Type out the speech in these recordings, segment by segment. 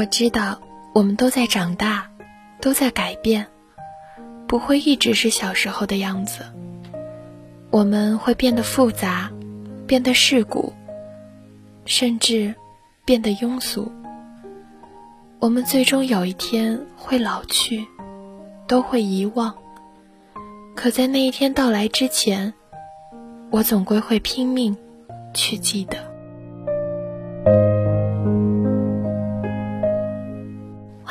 我知道，我们都在长大，都在改变，不会一直是小时候的样子。我们会变得复杂，变得世故，甚至变得庸俗。我们最终有一天会老去，都会遗忘。可在那一天到来之前，我总归会拼命去记得。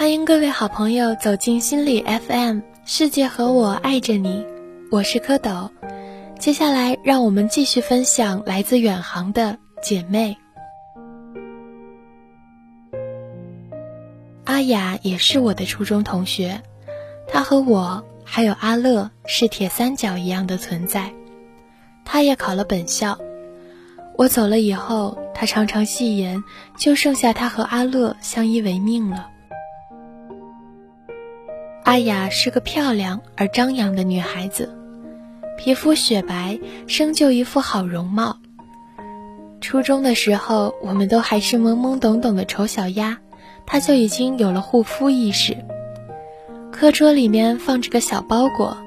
欢迎各位好朋友走进心理 FM，世界和我爱着你，我是蝌蚪。接下来，让我们继续分享来自远航的姐妹。阿雅也是我的初中同学，她和我还有阿乐是铁三角一样的存在。她也考了本校，我走了以后，她常常戏言，就剩下她和阿乐相依为命了。阿雅是个漂亮而张扬的女孩子。皮肤雪白，生就一副好容貌。初中的时候，我们都还是懵懵懂懂的丑小鸭，她就已经有了护肤意识。课桌里面放着个小包裹，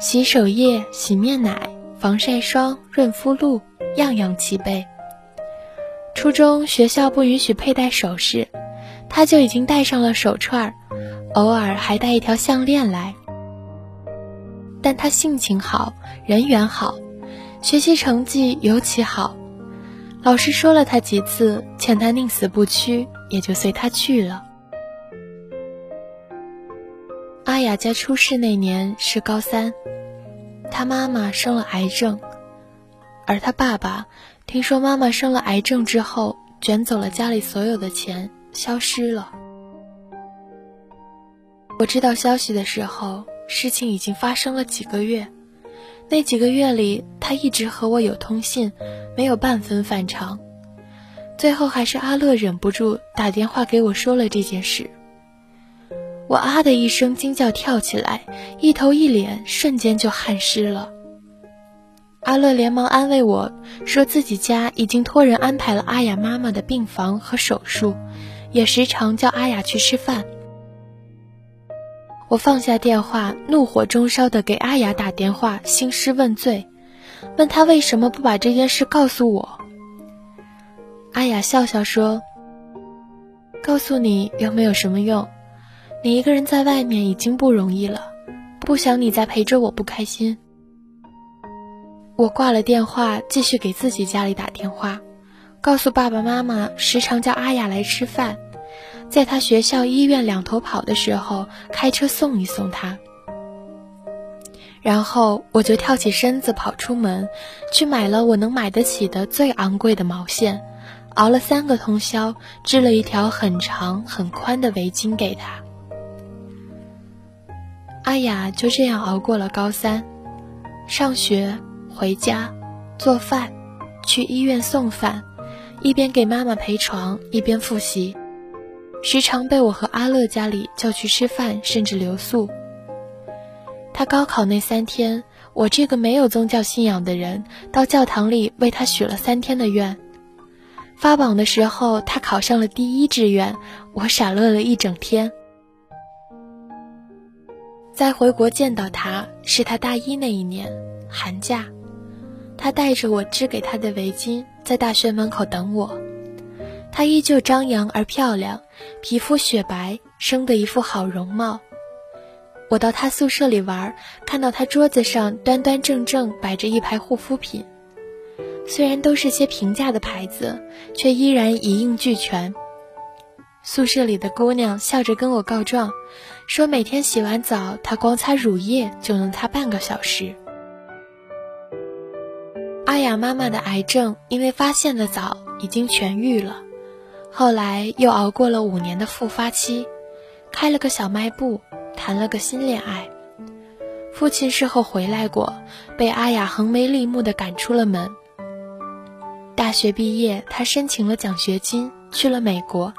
洗手液、洗面奶、防晒霜、润肤露，样样齐备。初中学校不允许佩戴首饰，她就已经戴上了手串儿，偶尔还带一条项链来。但他性情好，人缘好，学习成绩尤其好。老师说了他几次，劝他宁死不屈，也就随他去了。阿雅家出事那年是高三，她妈妈生了癌症，而她爸爸听说妈妈生了癌症之后，卷走了家里所有的钱，消失了。我知道消息的时候。事情已经发生了几个月，那几个月里，他一直和我有通信，没有半分反常。最后还是阿乐忍不住打电话给我说了这件事。我啊的一声惊叫，跳起来，一头一脸瞬间就汗湿了。阿乐连忙安慰我说，自己家已经托人安排了阿雅妈妈的病房和手术，也时常叫阿雅去吃饭。我放下电话，怒火中烧的给阿雅打电话，兴师问罪，问他为什么不把这件事告诉我。阿雅笑笑说：“告诉你又没有什么用，你一个人在外面已经不容易了，不想你再陪着我不开心。”我挂了电话，继续给自己家里打电话，告诉爸爸妈妈时常叫阿雅来吃饭。在他学校、医院两头跑的时候，开车送一送他。然后我就跳起身子跑出门，去买了我能买得起的最昂贵的毛线，熬了三个通宵，织了一条很长很宽的围巾给他。阿雅就这样熬过了高三，上学、回家、做饭、去医院送饭，一边给妈妈陪床，一边复习。时常被我和阿乐家里叫去吃饭，甚至留宿。他高考那三天，我这个没有宗教信仰的人，到教堂里为他许了三天的愿。发榜的时候，他考上了第一志愿，我傻乐了一整天。再回国见到他，是他大一那一年寒假，他带着我织给他的围巾，在大学门口等我。她依旧张扬而漂亮，皮肤雪白，生得一副好容貌。我到她宿舍里玩，看到她桌子上端端正正摆着一排护肤品，虽然都是些平价的牌子，却依然一应俱全。宿舍里的姑娘笑着跟我告状，说每天洗完澡，她光擦乳液就能擦半个小时。阿雅妈妈的癌症因为发现的早，已经痊愈了。后来又熬过了五年的复发期，开了个小卖部，谈了个新恋爱。父亲事后回来过，被阿雅横眉立目的赶出了门。大学毕业，他申请了奖学金，去了美国，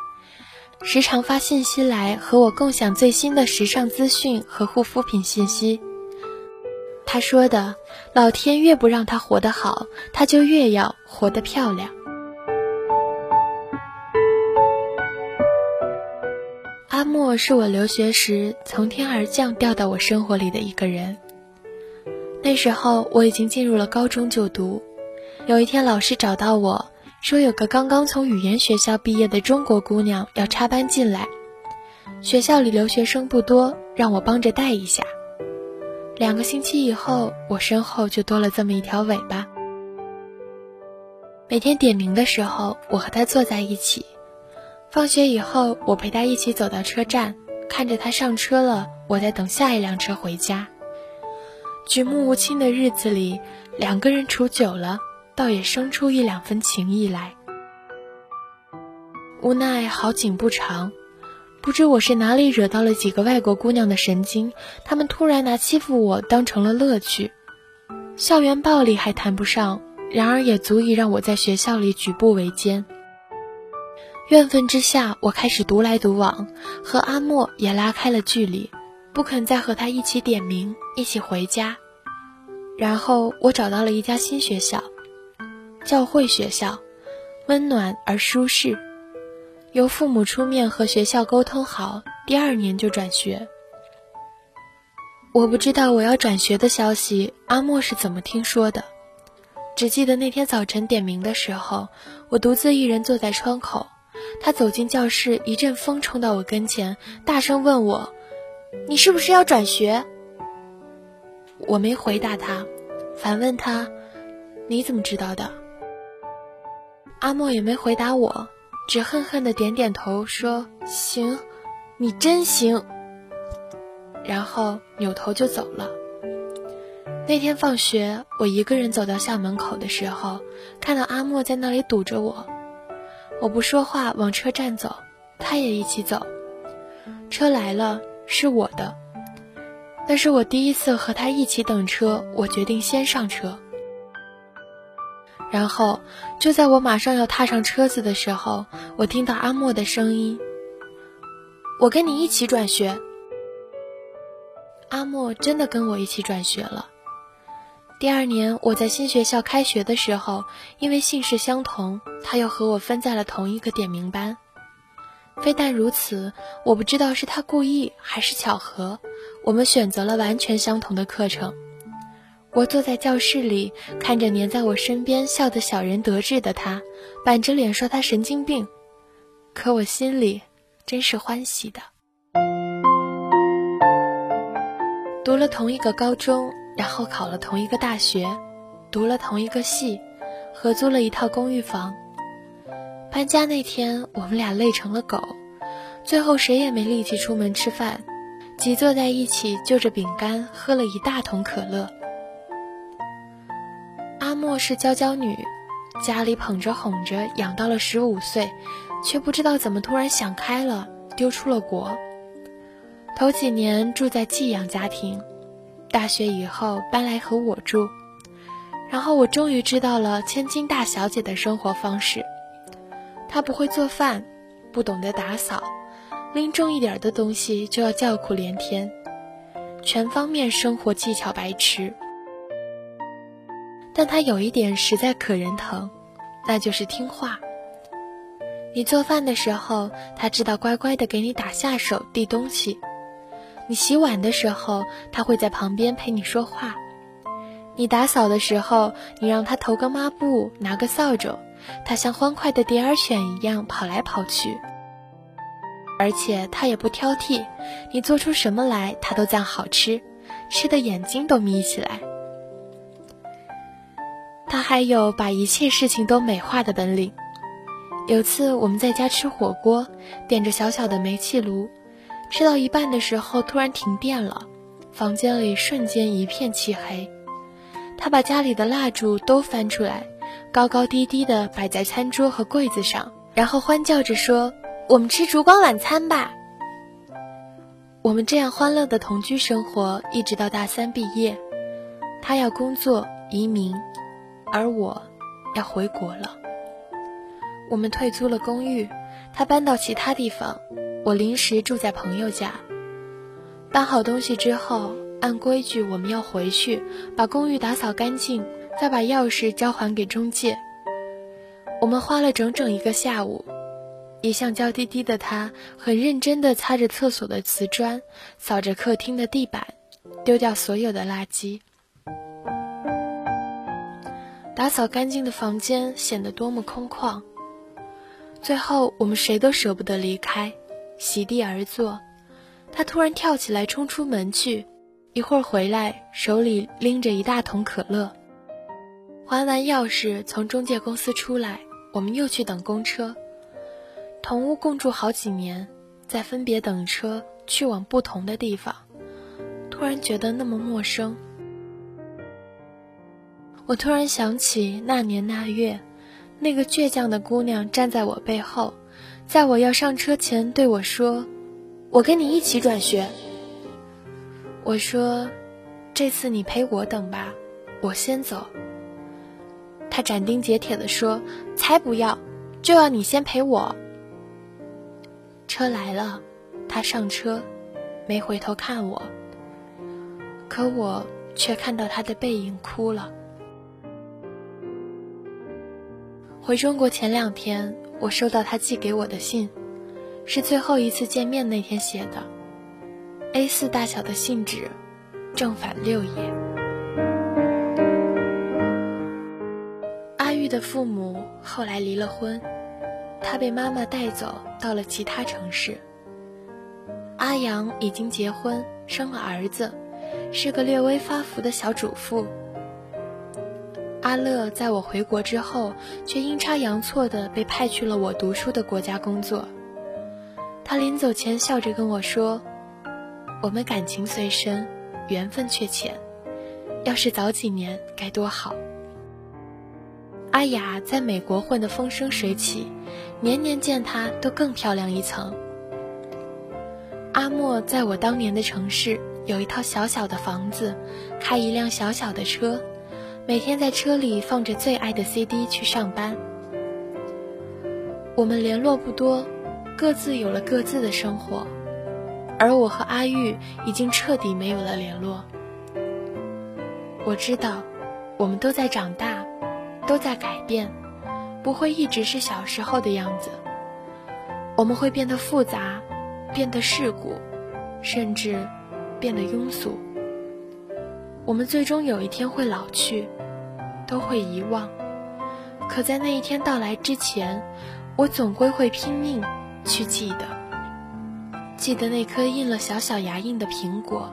时常发信息来和我共享最新的时尚资讯和护肤品信息。他说的：“老天越不让他活得好，他就越要活得漂亮。”阿莫是我留学时从天而降掉到我生活里的一个人。那时候我已经进入了高中就读。有一天，老师找到我说，有个刚刚从语言学校毕业的中国姑娘要插班进来，学校里留学生不多，让我帮着带一下。两个星期以后，我身后就多了这么一条尾巴。每天点名的时候，我和她坐在一起。放学以后，我陪他一起走到车站，看着他上车了，我在等下一辆车回家。举目无亲的日子里，两个人处久了。倒也生出一两分情谊来。无奈好景不长，不知我是哪里惹到了几个外国姑娘的神经，她们突然拿欺负我当成了乐趣。校园暴力还谈不上，然而也足以让我在学校里举步维艰。怨愤之下，我开始独来独往，和阿莫也拉开了距离，不肯再和他一起点名，一起回家。然后我找到了一家新学校。教会学校，温暖而舒适，由父母出面和学校沟通好，第二年就转学。我不知道我要转学的消息，阿莫是怎么听说的？只记得那天早晨点名的时候，我独自一人坐在窗口，他走进教室，一阵风冲到我跟前，大声问我：“你是不是要转学？”我没回答他，反问他：“你怎么知道的？”阿莫也没回答我，只恨恨的点点头说：“行，你真行。”然后扭头就走了。那天放学，我一个人走到校门口的时候，看到阿莫在那里堵着我。我不说话，往车站走，他也一起走。车来了，是我的。那是我第一次和他一起等车，我决定先上车。然后，就在我马上要踏上车子的时候，我听到阿莫的声音：“我跟你一起转学。”阿莫真的跟我一起转学了。第二年，我在新学校开学的时候，因为姓氏相同，他又和我分在了同一个点名班。非但如此，我不知道是他故意还是巧合，我们选择了完全相同的课程。我坐在教室里，看着黏在我身边笑得小人得志的他，板着脸说他神经病，可我心里真是欢喜的。读了同一个高中，然后考了同一个大学，读了同一个系，合租了一套公寓房。搬家那天，我们俩累成了狗，最后谁也没力气出门吃饭，挤坐在一起就着饼干，喝了一大桶可乐。阿莫是娇娇女，家里捧着哄着养到了十五岁，却不知道怎么突然想开了，丢出了国。头几年住在寄养家庭，大学以后搬来和我住，然后我终于知道了千金大小姐的生活方式。她不会做饭，不懂得打扫，拎重一点的东西就要叫苦连天，全方面生活技巧白痴。但他有一点实在可人疼，那就是听话。你做饭的时候，他知道乖乖的给你打下手、递东西；你洗碗的时候，他会在旁边陪你说话；你打扫的时候，你让他投个抹布、拿个扫帚，他像欢快的蝶儿犬一样跑来跑去。而且他也不挑剔，你做出什么来，他都赞好吃，吃的眼睛都眯起来。他还有把一切事情都美化的本领。有次我们在家吃火锅，点着小小的煤气炉，吃到一半的时候突然停电了，房间里瞬间一片漆黑。他把家里的蜡烛都翻出来，高高低低的摆在餐桌和柜子上，然后欢叫着说：“我们吃烛光晚餐吧。”我们这样欢乐的同居生活，一直到大三毕业。他要工作，移民。而我，要回国了。我们退租了公寓，他搬到其他地方，我临时住在朋友家。搬好东西之后，按规矩我们要回去，把公寓打扫干净，再把钥匙交还给中介。我们花了整整一个下午，一向娇滴滴的他，很认真地擦着厕所的瓷砖，扫着客厅的地板，丢掉所有的垃圾。打扫干净的房间显得多么空旷。最后，我们谁都舍不得离开，席地而坐。他突然跳起来，冲出门去，一会儿回来，手里拎着一大桶可乐。还完钥匙，从中介公司出来，我们又去等公车。同屋共住好几年，在分别等车去往不同的地方，突然觉得那么陌生。我突然想起那年那月，那个倔强的姑娘站在我背后，在我要上车前对我说：“我跟你一起转学。”我说：“这次你陪我等吧，我先走。”她斩钉截铁地说：“才不要，就要你先陪我。”车来了，她上车，没回头看我，可我却看到她的背影哭了。回中国前两天，我收到他寄给我的信，是最后一次见面那天写的，A4 大小的信纸，正反六页。阿玉的父母后来离了婚，他被妈妈带走到了其他城市。阿阳已经结婚，生了儿子，是个略微发福的小主妇。阿乐在我回国之后，却阴差阳错的被派去了我读书的国家工作。他临走前笑着跟我说：“我们感情虽深，缘分却浅，要是早几年该多好。”阿雅在美国混得风生水起，年年见她都更漂亮一层。阿莫在我当年的城市有一套小小的房子，开一辆小小的车。每天在车里放着最爱的 CD 去上班。我们联络不多，各自有了各自的生活，而我和阿玉已经彻底没有了联络。我知道，我们都在长大，都在改变，不会一直是小时候的样子。我们会变得复杂，变得世故，甚至变得庸俗。我们最终有一天会老去，都会遗忘。可在那一天到来之前，我总归会拼命去记得。记得那颗印了小小牙印的苹果，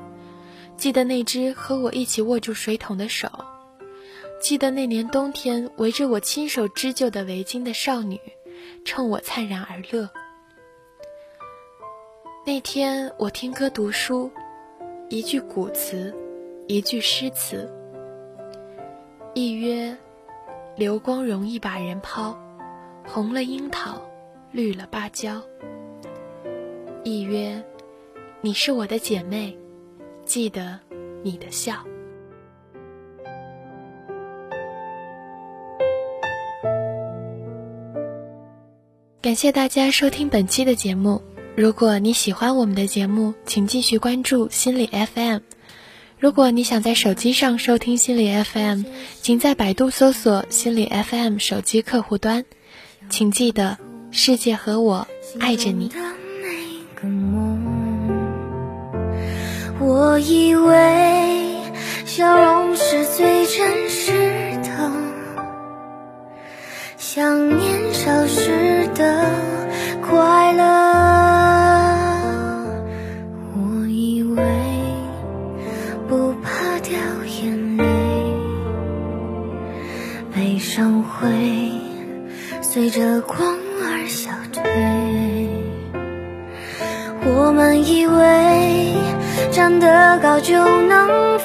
记得那只和我一起握住水桶的手，记得那年冬天围着我亲手织就的围巾的少女，冲我灿然而乐。那天我听歌读书，一句古词。一句诗词，一曰：流光容易把人抛，红了樱桃，绿了芭蕉。一曰：你是我的姐妹，记得你的笑。感谢大家收听本期的节目。如果你喜欢我们的节目，请继续关注心理 FM。如果你想在手机上收听心理 FM，请在百度搜索心理 FM 手机客户端。请记得，世界和我爱着你。我以为笑容是最真实的，像年少时的快乐。会随着光而消退。我们以为站得高就能